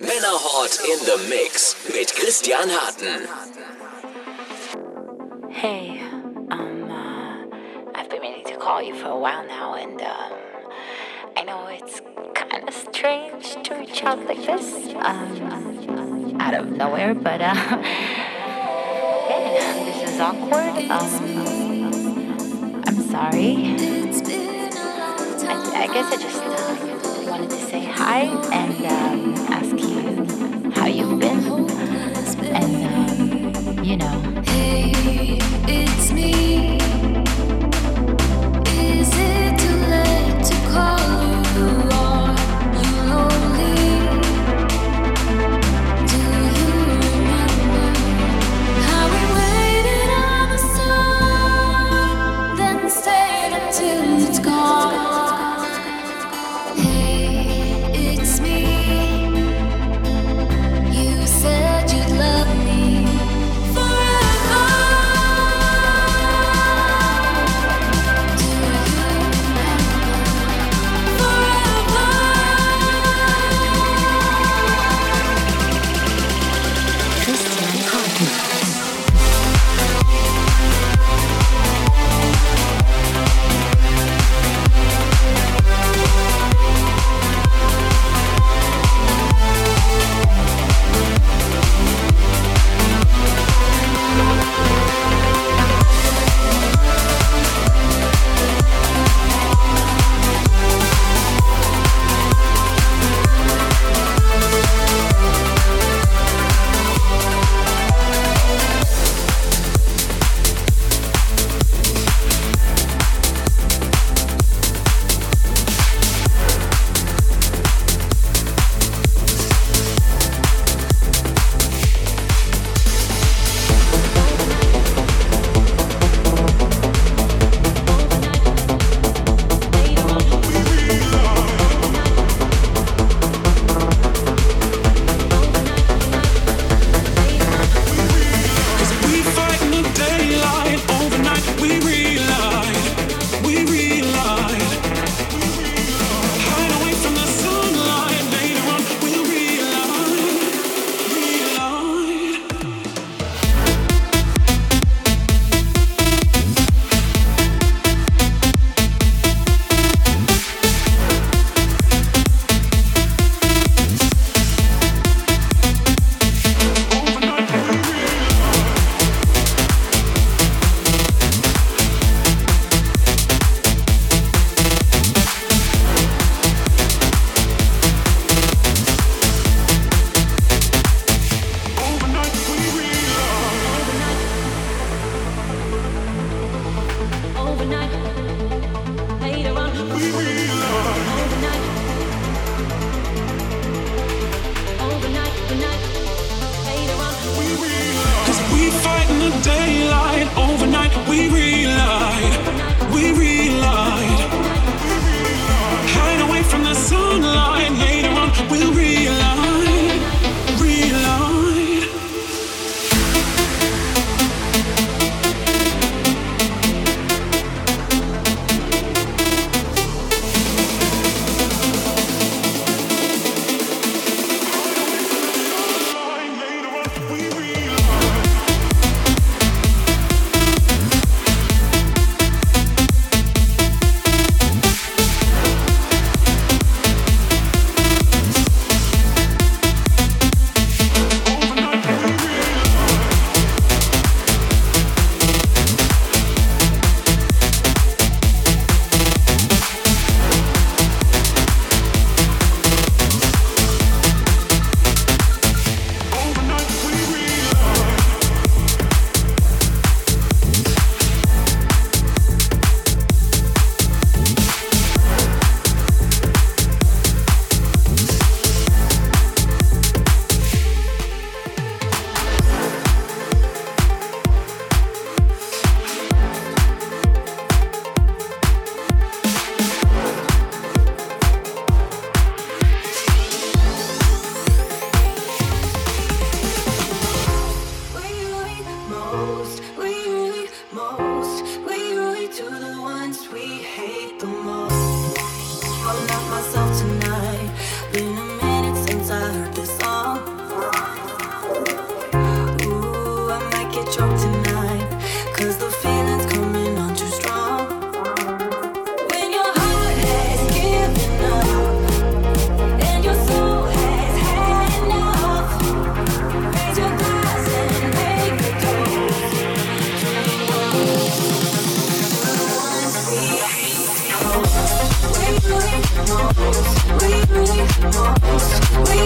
Männerhort in the Mix mit Christian Harten. Hey, um, uh, I've been meaning to call you for a while now, and um, I know it's kind of strange to reach out like this, um, out of nowhere, but uh, yeah, this is awkward. Um, I'm sorry. I, I guess I just uh, wanted to say hi and um, how you've been, and um, you know. Hey, it's me.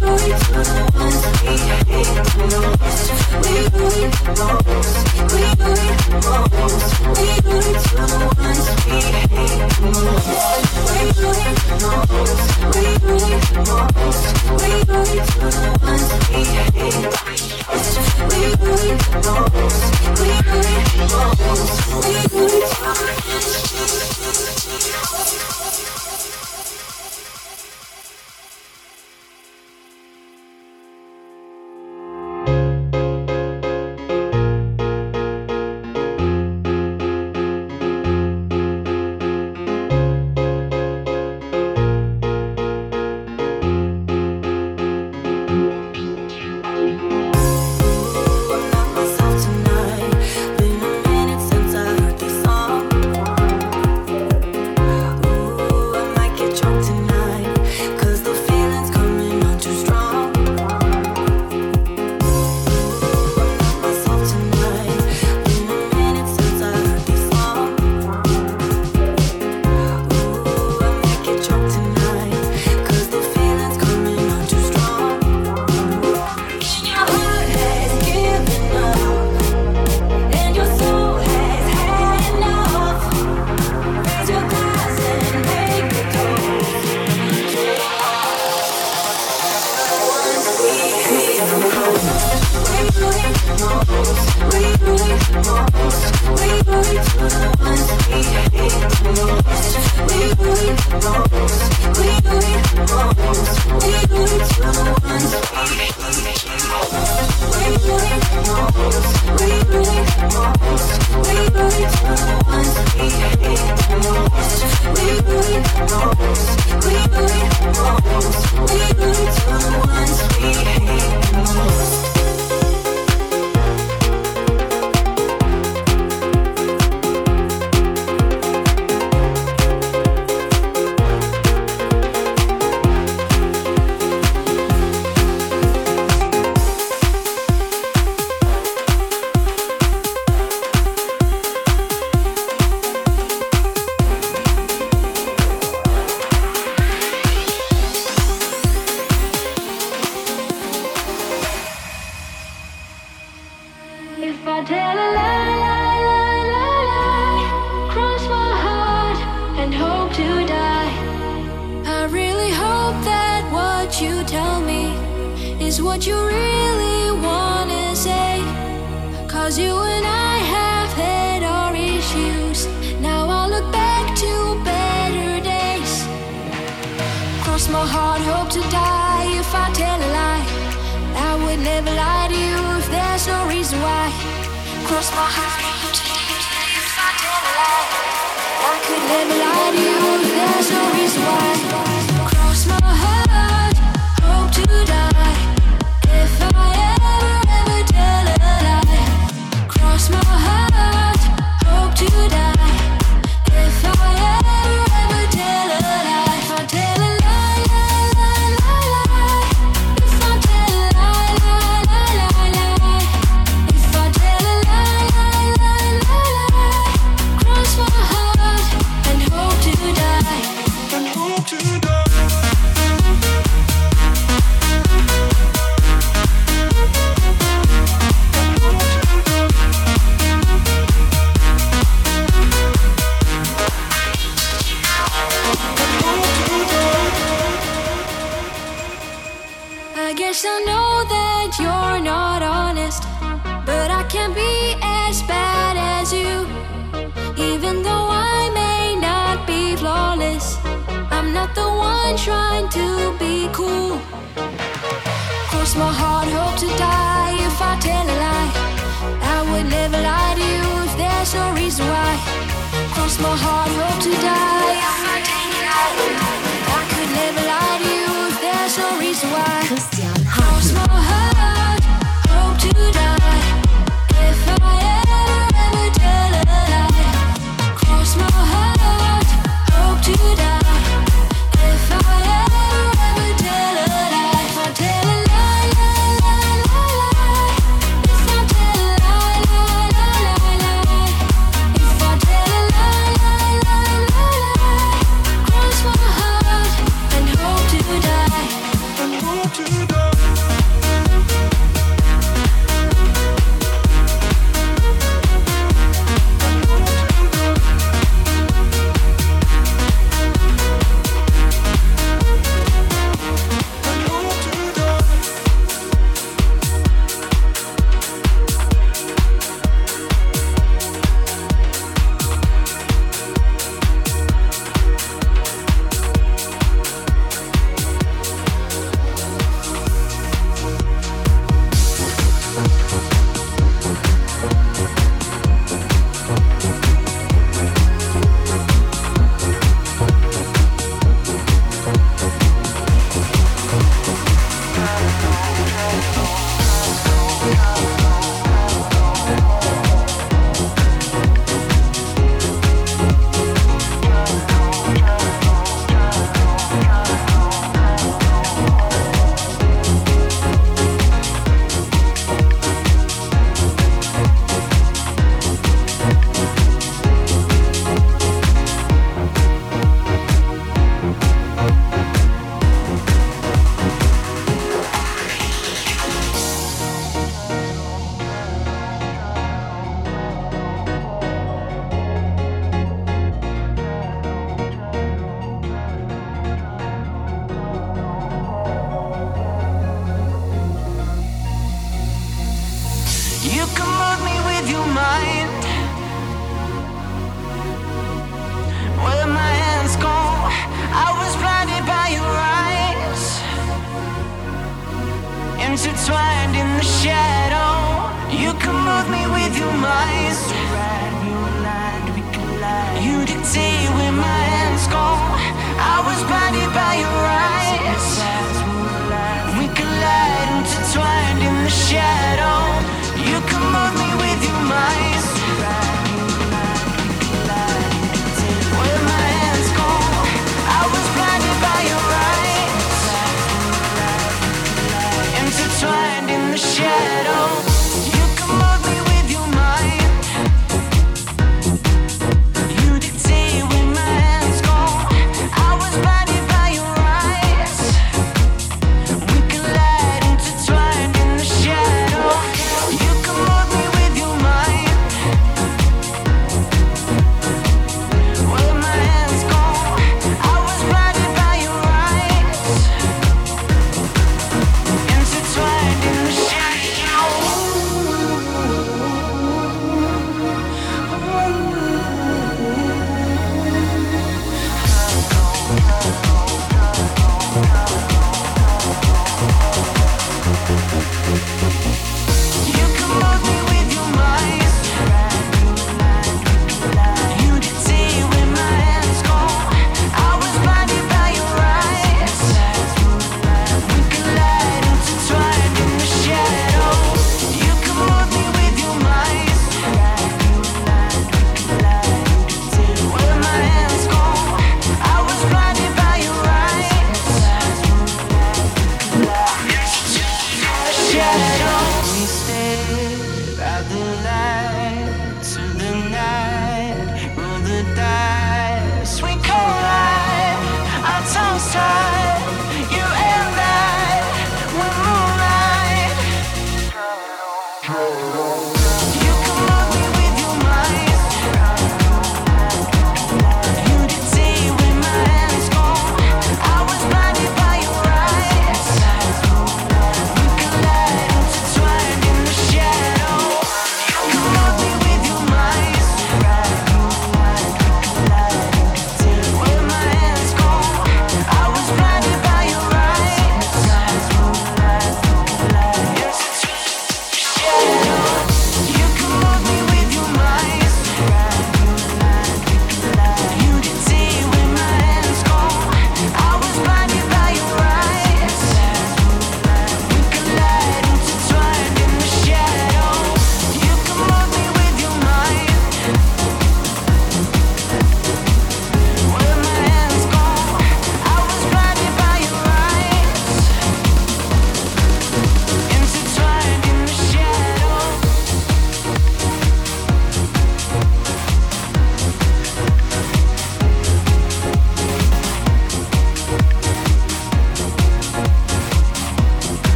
We do it all.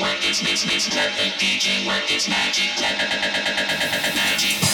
work, it's, it's, it's perfect. DJ work, it's magic. Magic.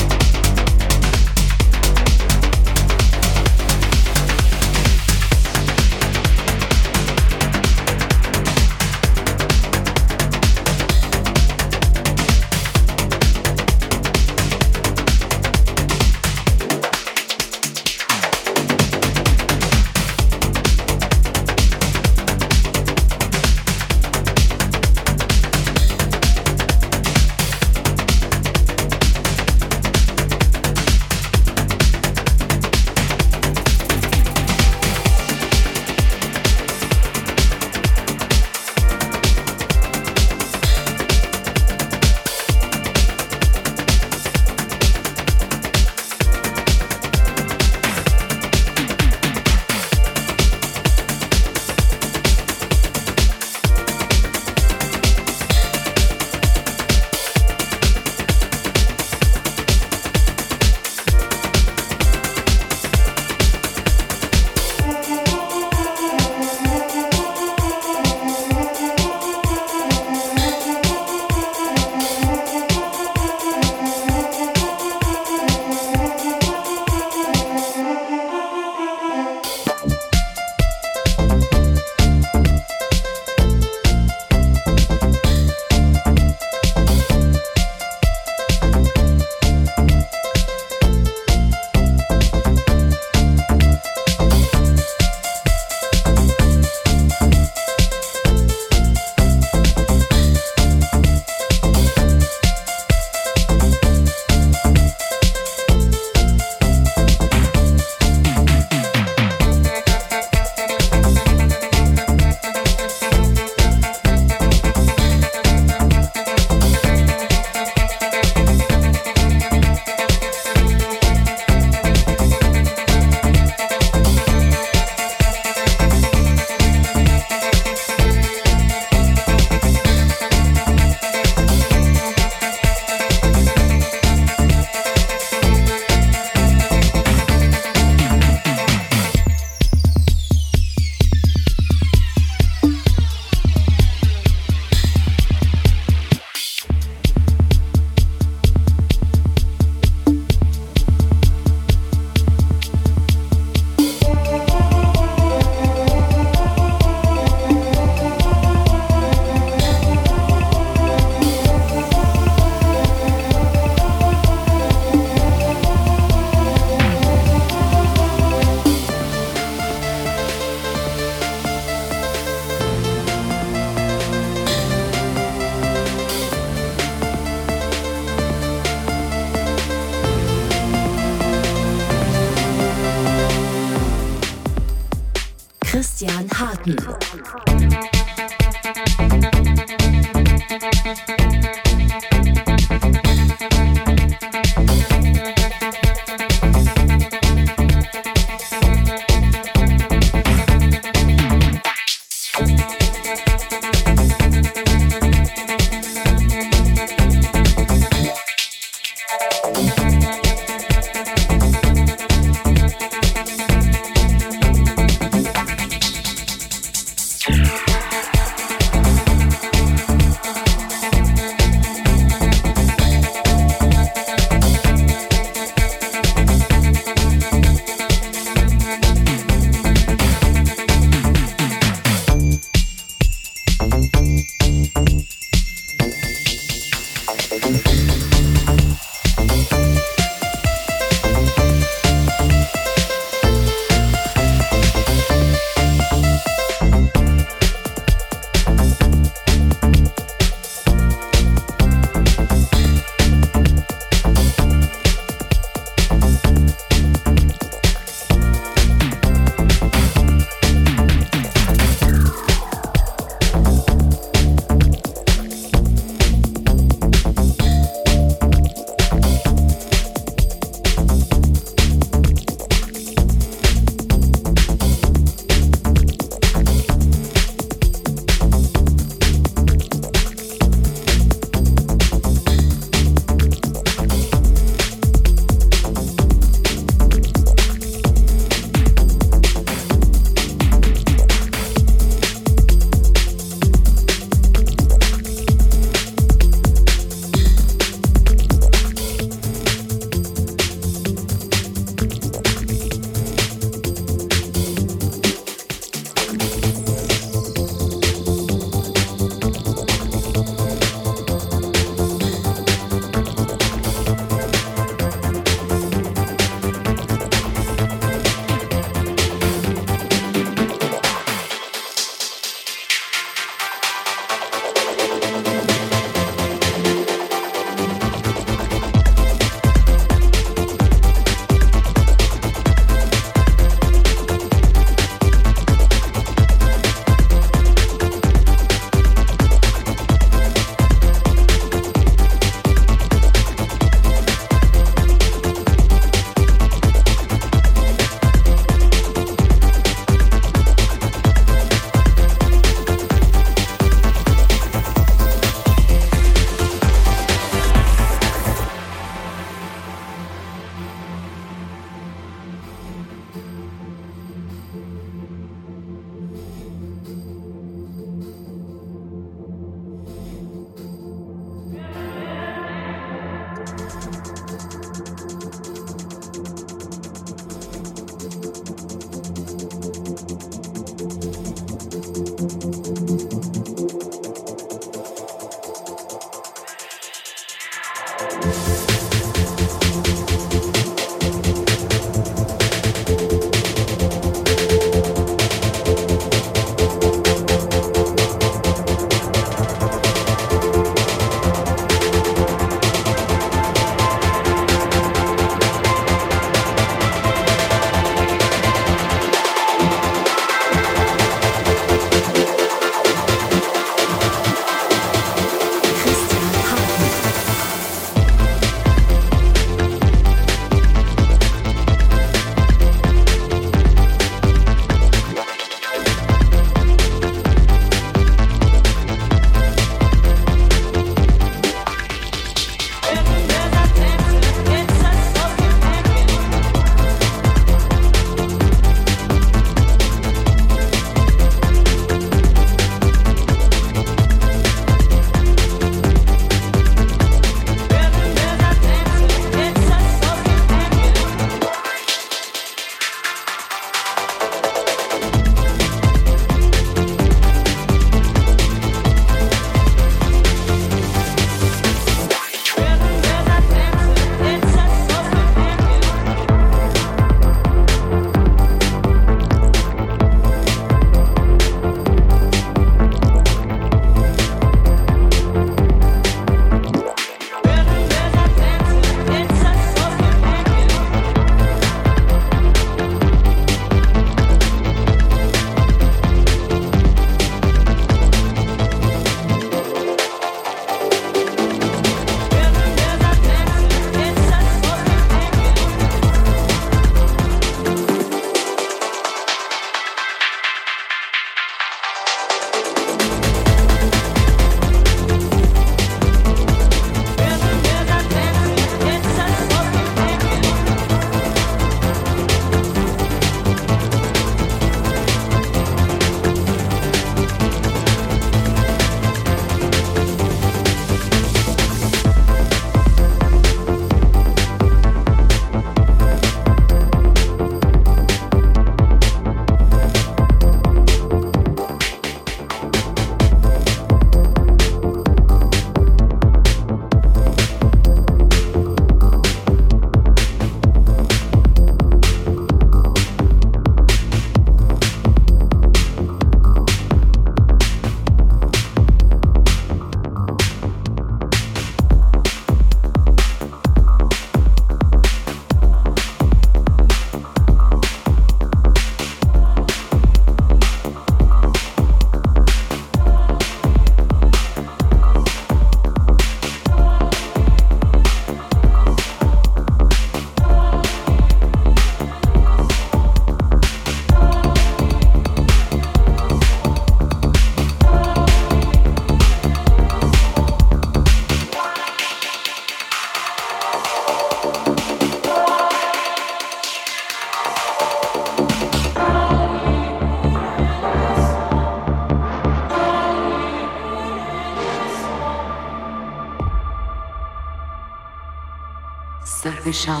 सर्वेषां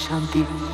शान्तिः